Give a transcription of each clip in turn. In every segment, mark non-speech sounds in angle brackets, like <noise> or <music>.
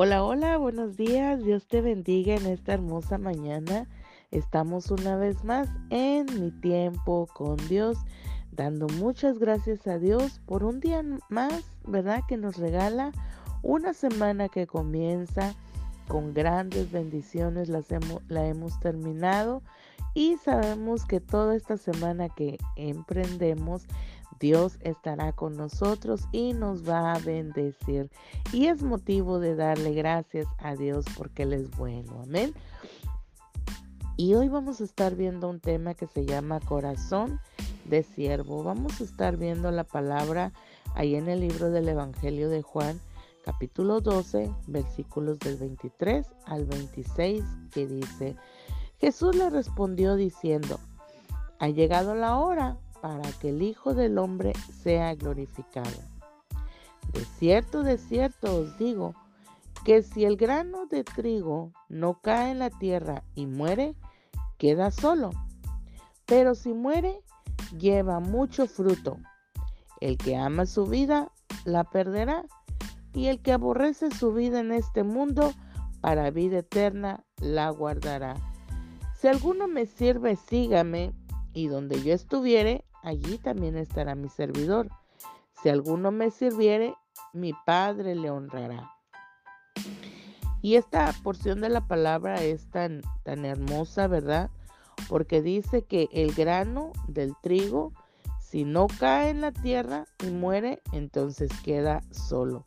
Hola, hola, buenos días. Dios te bendiga en esta hermosa mañana. Estamos una vez más en mi tiempo con Dios, dando muchas gracias a Dios por un día más, ¿verdad? Que nos regala una semana que comienza con grandes bendiciones. La hemos terminado y sabemos que toda esta semana que emprendemos Dios estará con nosotros y nos va a bendecir. Y es motivo de darle gracias a Dios porque Él es bueno. Amén. Y hoy vamos a estar viendo un tema que se llama corazón de siervo. Vamos a estar viendo la palabra ahí en el libro del Evangelio de Juan, capítulo 12, versículos del 23 al 26, que dice, Jesús le respondió diciendo, ha llegado la hora para que el Hijo del Hombre sea glorificado. De cierto, de cierto os digo, que si el grano de trigo no cae en la tierra y muere, queda solo. Pero si muere, lleva mucho fruto. El que ama su vida, la perderá. Y el que aborrece su vida en este mundo, para vida eterna, la guardará. Si alguno me sirve, sígame, y donde yo estuviere, allí también estará mi servidor. Si alguno me sirviere, mi Padre le honrará. Y esta porción de la palabra es tan, tan hermosa, ¿verdad? Porque dice que el grano del trigo, si no cae en la tierra y muere, entonces queda solo.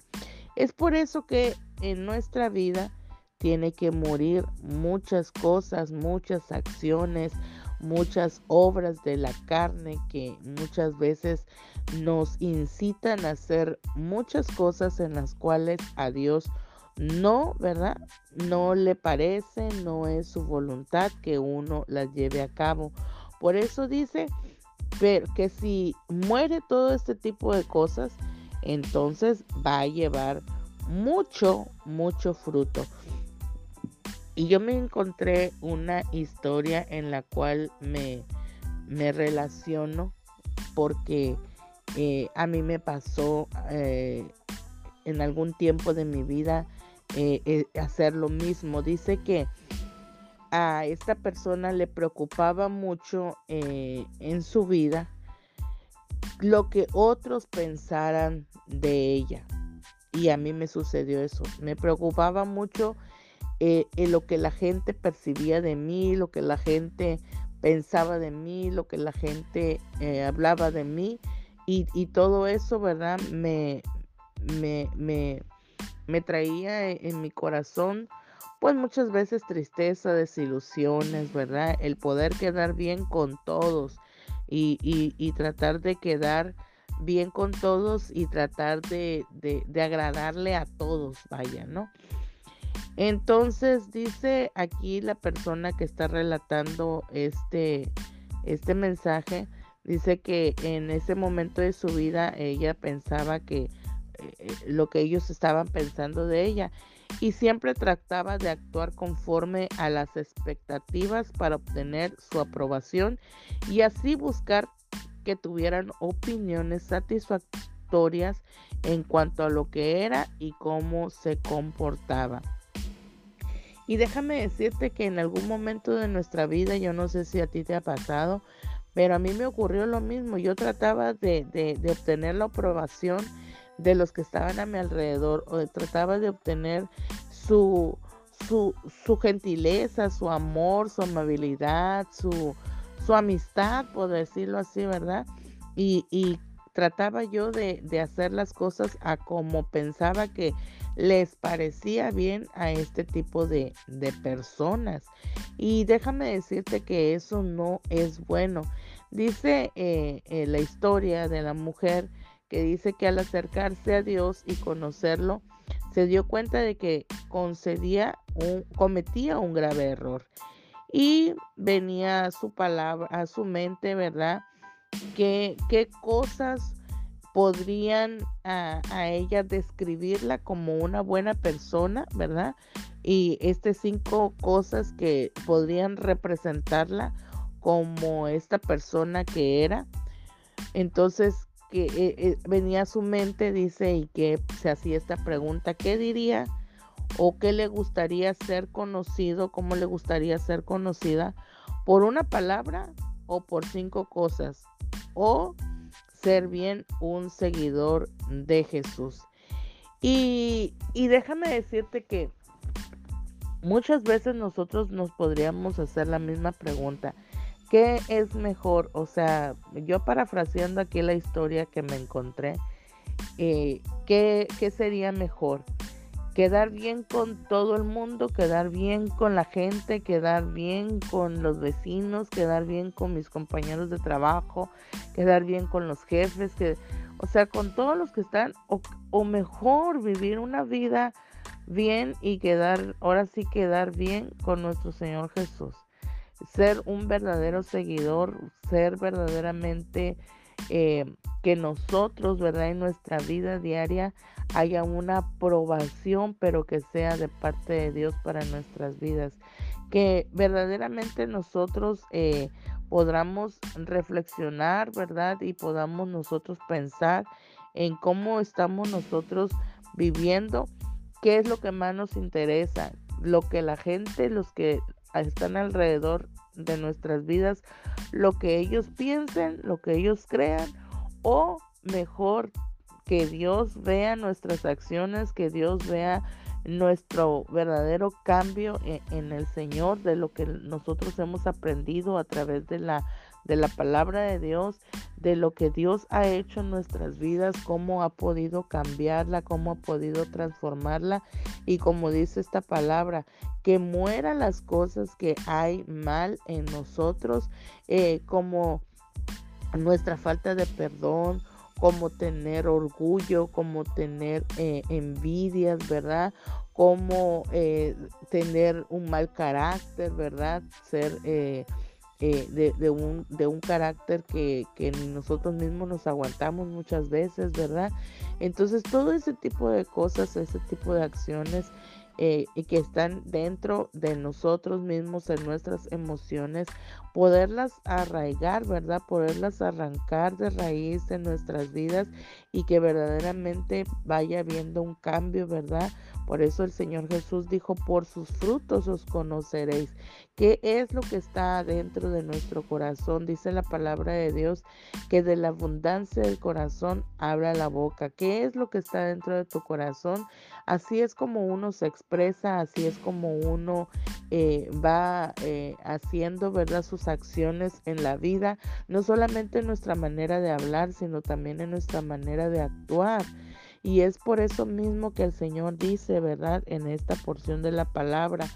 Es por eso que en nuestra vida tiene que morir muchas cosas, muchas acciones, muchas obras de la carne que muchas veces nos incitan a hacer muchas cosas en las cuales a Dios no, ¿verdad? No le parece, no es su voluntad que uno las lleve a cabo. Por eso dice que si muere todo este tipo de cosas, entonces va a llevar mucho, mucho fruto. Y yo me encontré una historia en la cual me, me relaciono porque eh, a mí me pasó eh, en algún tiempo de mi vida eh, hacer lo mismo. Dice que a esta persona le preocupaba mucho en su vida lo que otros pensaran de ella. Y a mí me sucedió eso. Me preocupaba mucho eh, lo que la gente percibía de mí, lo que la gente pensaba de mí, lo que la gente eh, hablaba de mí y, todo eso, ¿verdad? Me, me, me, traía en mi corazón pues muchas veces tristeza, desilusiones, ¿verdad? El poder quedar bien con todos y, y, tratar de quedar bien con todos y tratar de, de agradarle a todos, vaya, ¿no? Entonces dice aquí la persona que está relatando este, este mensaje, dice que en ese momento de su vida ella pensaba que eh, lo que ellos estaban pensando de ella y siempre trataba de actuar conforme a las expectativas para obtener su aprobación y así buscar que tuvieran opiniones satisfactorias en cuanto a lo que era y cómo se comportaba. Y déjame decirte que en algún momento de nuestra vida, yo no sé si a ti te ha pasado, pero a mí me ocurrió lo mismo. Yo trataba de, obtener la aprobación de los que estaban a mi alrededor, o trataba de obtener su, su, su gentileza, su amor, su amabilidad, su, su amistad, por decirlo así, ¿verdad? Y, y trataba yo de, de, hacer las cosas a como pensaba que les parecía bien a este tipo de, personas. Y déjame decirte que eso no es bueno. Dice eh, eh, la historia de la mujer que dice que al acercarse a Dios y conocerlo, se dio cuenta de que concedía cometía un grave error. Y venía a su palabra, a su mente, ¿verdad? ¿Qué, qué cosas podrían a, ella describirla como una buena persona, ¿verdad? Y estas cinco cosas que podrían representarla como esta persona que era. Entonces, que eh, eh, venía a su mente, dice, y que se hacía esta pregunta, ¿qué diría o qué le gustaría ser conocido, cómo le gustaría ser conocida por una palabra o por cinco cosas o ser bien un seguidor de Jesús. Y, y déjame decirte que muchas veces nosotros nos podríamos hacer la misma pregunta. ¿Qué es mejor? O sea, yo parafraseando aquí la historia que me encontré, eh, ¿qué, ¿qué sería mejor? Quedar bien con todo el mundo, quedar bien con la gente, quedar bien con los vecinos, quedar bien con mis compañeros de trabajo, quedar bien con los jefes, que, o sea, con todos los que están, o, o mejor vivir una vida bien y quedar, ahora sí quedar bien con nuestro Señor Jesús. Ser un verdadero seguidor, ser verdaderamente eh, que nosotros, ¿verdad? En nuestra vida diaria haya una aprobación, pero que sea de parte de Dios para nuestras vidas. Que verdaderamente nosotros eh, podamos reflexionar, ¿verdad? Y podamos nosotros pensar en cómo estamos nosotros viviendo, qué es lo que más nos interesa, lo que la gente, los que están alrededor de nuestras vidas, lo que ellos piensen, lo que ellos crean, o mejor que Dios vea nuestras acciones, que Dios vea nuestro verdadero cambio en, en, el Señor, de lo que nosotros hemos aprendido a través de la, de la palabra de Dios, de lo que Dios ha hecho en nuestras vidas, cómo ha podido cambiarla, cómo ha podido transformarla y como dice esta palabra, que mueran las cosas que hay mal en nosotros, eh, como nuestra falta de perdón, como tener orgullo, como tener eh, envidias, ¿verdad? Como eh, tener un mal carácter, ¿verdad? Ser eh, de, un, de un carácter que, que nosotros mismos nos aguantamos muchas veces, ¿verdad? Entonces todo ese tipo de cosas, ese tipo de acciones eh, que están dentro de nosotros mismos, en nuestras emociones, poderlas arraigar, ¿verdad? Poderlas arrancar de raíz en nuestras vidas y que verdaderamente vaya habiendo un cambio, ¿verdad? Por eso el Señor Jesús dijo, por sus frutos os conoceréis. ¿Qué es lo que está dentro de nuestro corazón? Dice la palabra de Dios que de la abundancia del corazón habla la boca. ¿Qué es lo que está dentro de tu corazón? Así es como uno se expresa, así es como uno eh, va eh, haciendo, ¿verdad? Sus acciones en la vida, no solamente en nuestra manera de hablar, sino también en nuestra manera de actuar. Y es por eso mismo que el Señor dice, ¿verdad? En esta porción de la palabra,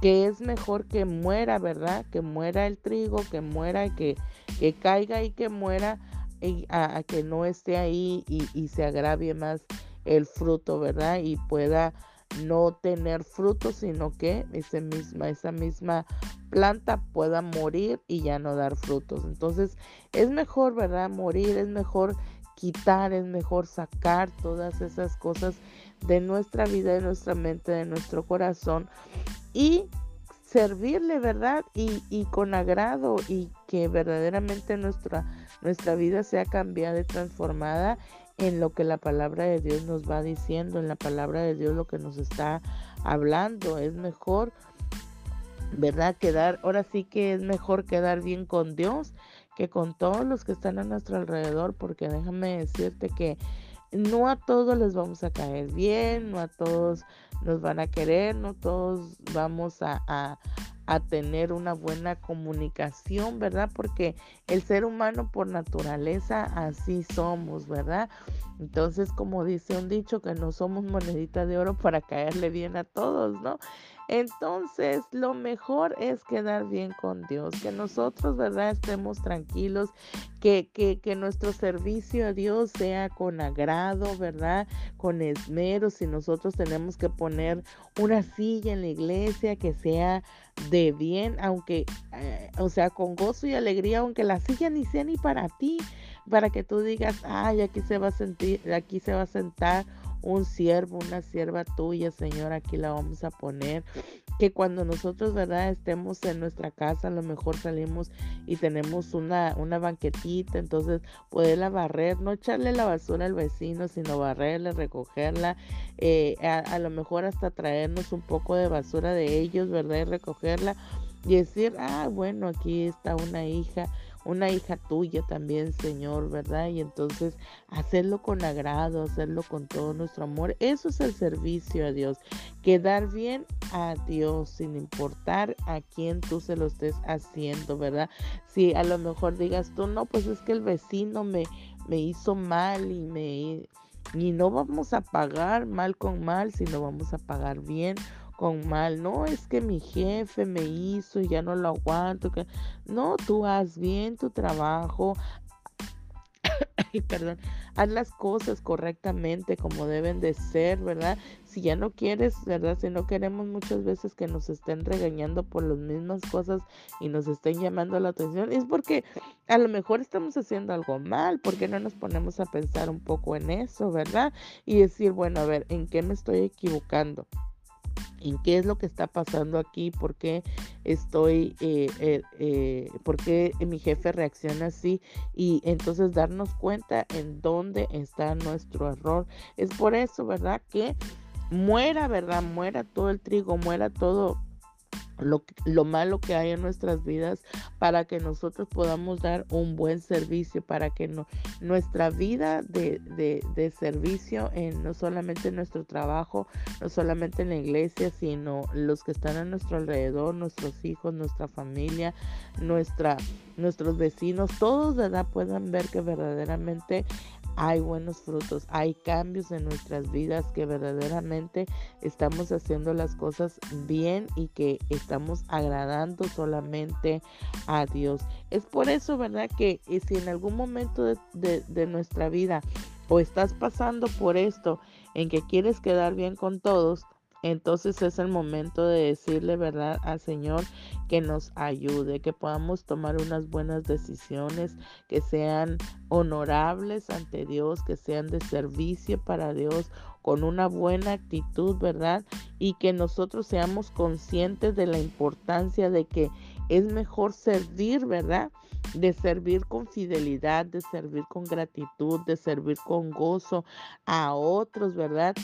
que es mejor que muera, ¿verdad? Que muera el trigo, que muera, que, que caiga y que muera, y a, que no esté ahí y, y se agravie más el fruto, ¿verdad? Y pueda no tener fruto, sino que ese misma, esa misma planta pueda morir y ya no dar frutos. Entonces es mejor, ¿verdad? Morir, es mejor quitar, es mejor sacar todas esas cosas de nuestra vida, de nuestra mente, de nuestro corazón y servirle, ¿verdad? Y, y con agrado y que verdaderamente nuestra, nuestra vida sea cambiada y transformada en lo que la palabra de Dios nos va diciendo, en la palabra de Dios lo que nos está hablando. Es mejor, ¿verdad? Quedar, ahora sí que es mejor quedar bien con Dios que con todos los que están a nuestro alrededor, porque déjame decirte que no a todos les vamos a caer bien, no a todos nos van a querer, no todos vamos a, a, tener una buena comunicación, ¿verdad? Porque el ser humano por naturaleza así somos, ¿verdad? Entonces, como dice un dicho, que no somos monedita de oro para caerle bien a todos, ¿no? Entonces, lo mejor es quedar bien con Dios, que nosotros, ¿verdad? Estemos tranquilos, que, que, que, nuestro servicio a Dios sea con agrado, ¿verdad? Con esmero, si nosotros tenemos que poner una silla en la iglesia que sea de bien, aunque, eh, o sea, con gozo y alegría, aunque la silla ni sea ni para ti, para que tú digas, ay, aquí se va a sentir, aquí se va a sentar un siervo, una sierva tuya, Señor, aquí la vamos a poner que cuando nosotros, ¿verdad? Estemos en nuestra casa, a lo mejor salimos y tenemos una, una banquetita, entonces poderla barrer, no echarle la basura al vecino, sino barrerla, recogerla, eh, a, a, lo mejor hasta traernos un poco de basura de ellos, ¿verdad? Y recogerla y decir, ah, bueno, aquí está una hija una hija tuya también, Señor, ¿verdad? Y entonces hacerlo con agrado, hacerlo con todo nuestro amor. Eso es el servicio a Dios. Quedar bien a Dios sin importar a quién tú se lo estés haciendo, ¿verdad? Si a lo mejor digas tú, no, pues es que el vecino me, me hizo mal y me... Y no vamos a pagar mal con mal, sino vamos a pagar bien con mal. No es que mi jefe me hizo y ya no lo aguanto. Que... No, tú haz bien tu trabajo. <coughs> perdón, haz las cosas correctamente como deben de ser, ¿verdad? Si ya no quieres, ¿verdad? Si no queremos muchas veces que nos estén regañando por las mismas cosas y nos estén llamando la atención, es porque a lo mejor estamos haciendo algo mal, porque no nos ponemos a pensar un poco en eso, ¿verdad? Y decir, bueno, a ver, ¿en qué me estoy equivocando? En qué es lo que está pasando aquí, por qué estoy, eh, eh, eh, por qué mi jefe reacciona así y entonces darnos cuenta en dónde está nuestro error. Es por eso, ¿verdad? Que muera, ¿verdad? Muera todo el trigo, muera todo lo, lo, malo que hay en nuestras vidas para que nosotros podamos dar un buen servicio, para que nuestra vida de, de, de servicio, en, no solamente en nuestro trabajo, no solamente en la iglesia, sino los que están a nuestro alrededor, nuestros hijos, nuestra familia, nuestra, nuestros vecinos, todos de edad puedan ver que verdaderamente hay buenos frutos, hay cambios en nuestras vidas que verdaderamente estamos haciendo las cosas bien y que estamos agradando solamente a Dios. Es por eso, ¿verdad? Que eh, si en algún momento de, de nuestra vida o estás pasando por esto en que quieres quedar bien con todos, entonces es el momento de decirle verdad al Señor que nos ayude, que podamos tomar unas buenas decisiones, que sean honorables ante Dios, que sean de servicio para Dios, con una buena actitud, ¿verdad? Y que nosotros seamos conscientes de la importancia de que es mejor servir, ¿verdad? De servir con fidelidad, de servir con gratitud, de servir con gozo a otros, ¿verdad?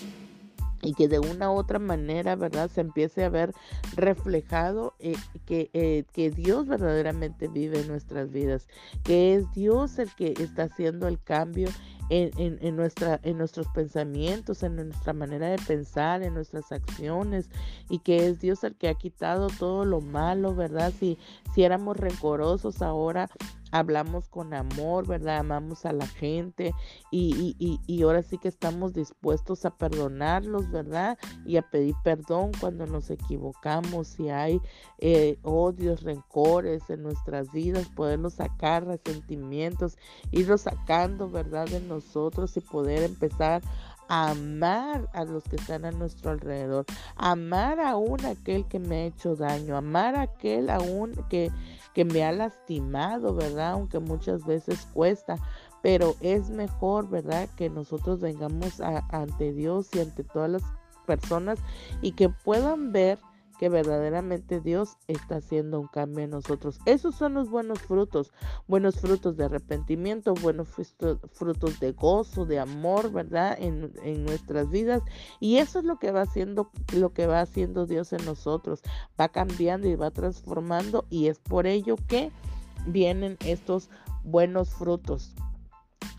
Y que de una u otra manera, ¿verdad? Se empiece a ver reflejado eh, que, eh, que Dios verdaderamente vive en nuestras vidas, que es Dios el que está haciendo el cambio en, en, nuestra, en nuestros pensamientos, en nuestra manera de pensar, en nuestras acciones, y que es Dios el que ha quitado todo lo malo, ¿verdad? Si, si éramos rencorosos ahora, hablamos con amor, ¿verdad? Amamos a la gente y, y, y, ahora sí que estamos dispuestos a perdonarlos, ¿verdad? Y a pedir perdón cuando nos equivocamos, si hay eh, odios, rencores en nuestras vidas, poderlos sacar, resentimientos, irlos sacando, ¿verdad? De nosotros y poder empezar amar a los que están a nuestro alrededor, amar aún aquel que me ha hecho daño, amar a aquel aún que, que me ha lastimado, ¿verdad? Aunque muchas veces cuesta, pero es mejor, ¿verdad? Que nosotros vengamos ante Dios y ante todas las personas y que puedan ver que verdaderamente Dios está haciendo un cambio en nosotros. Esos son los buenos frutos, buenos frutos de arrepentimiento, buenos frutos de gozo, de amor, ¿verdad? En, en nuestras vidas. Y eso es lo que va haciendo, lo que va haciendo Dios en nosotros. Va cambiando y va transformando y es por ello que vienen estos buenos frutos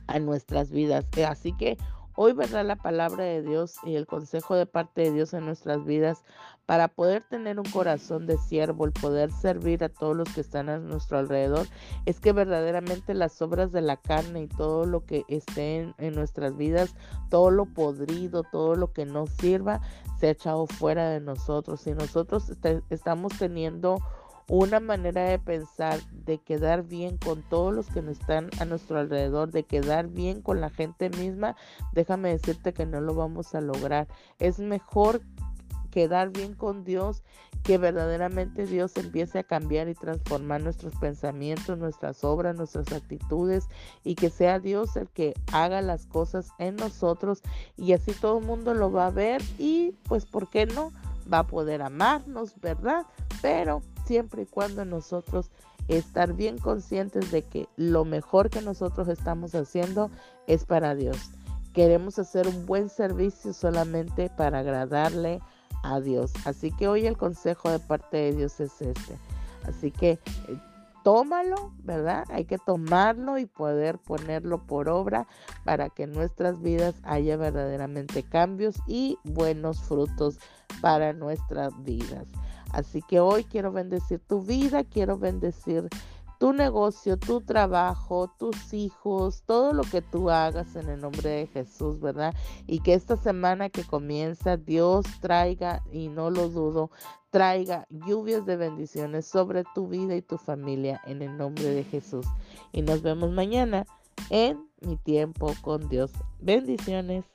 a nuestras vidas. Así que Hoy verá la palabra de Dios y el consejo de parte de Dios en nuestras vidas para poder tener un corazón de siervo, el poder servir a todos los que están a nuestro alrededor, es que verdaderamente las obras de la carne y todo lo que esté en, nuestras vidas, todo lo podrido, todo lo que no sirva, se ha echado fuera de nosotros. Si nosotros estamos teniendo una manera de pensar, de quedar bien con todos los que nos están a nuestro alrededor, de quedar bien con la gente misma, déjame decirte que no lo vamos a lograr. Es mejor quedar bien con Dios, que verdaderamente Dios empiece a cambiar y transformar nuestros pensamientos, nuestras obras, nuestras actitudes y que sea Dios el que haga las cosas en nosotros y así todo el mundo lo va a ver y pues, ¿por qué no? Va a poder amarnos, ¿verdad? Pero siempre y cuando nosotros estar bien conscientes de que lo mejor que nosotros estamos haciendo es para Dios. Queremos hacer un buen servicio solamente para agradarle a Dios. Así que hoy el consejo de parte de Dios es este. Así que eh, tómalo, ¿verdad? Hay que tomarlo y poder ponerlo por obra para que en nuestras vidas haya verdaderamente cambios y buenos frutos para nuestras vidas. Así que hoy quiero bendecir tu vida, quiero bendecir tu negocio, tu trabajo, tus hijos, todo lo que tú hagas en el nombre de Jesús, ¿verdad? Y que esta semana que comienza Dios traiga, y no lo dudo, traiga lluvias de bendiciones sobre tu vida y tu familia en el nombre de Jesús. Y nos vemos mañana en mi tiempo con Dios. Bendiciones.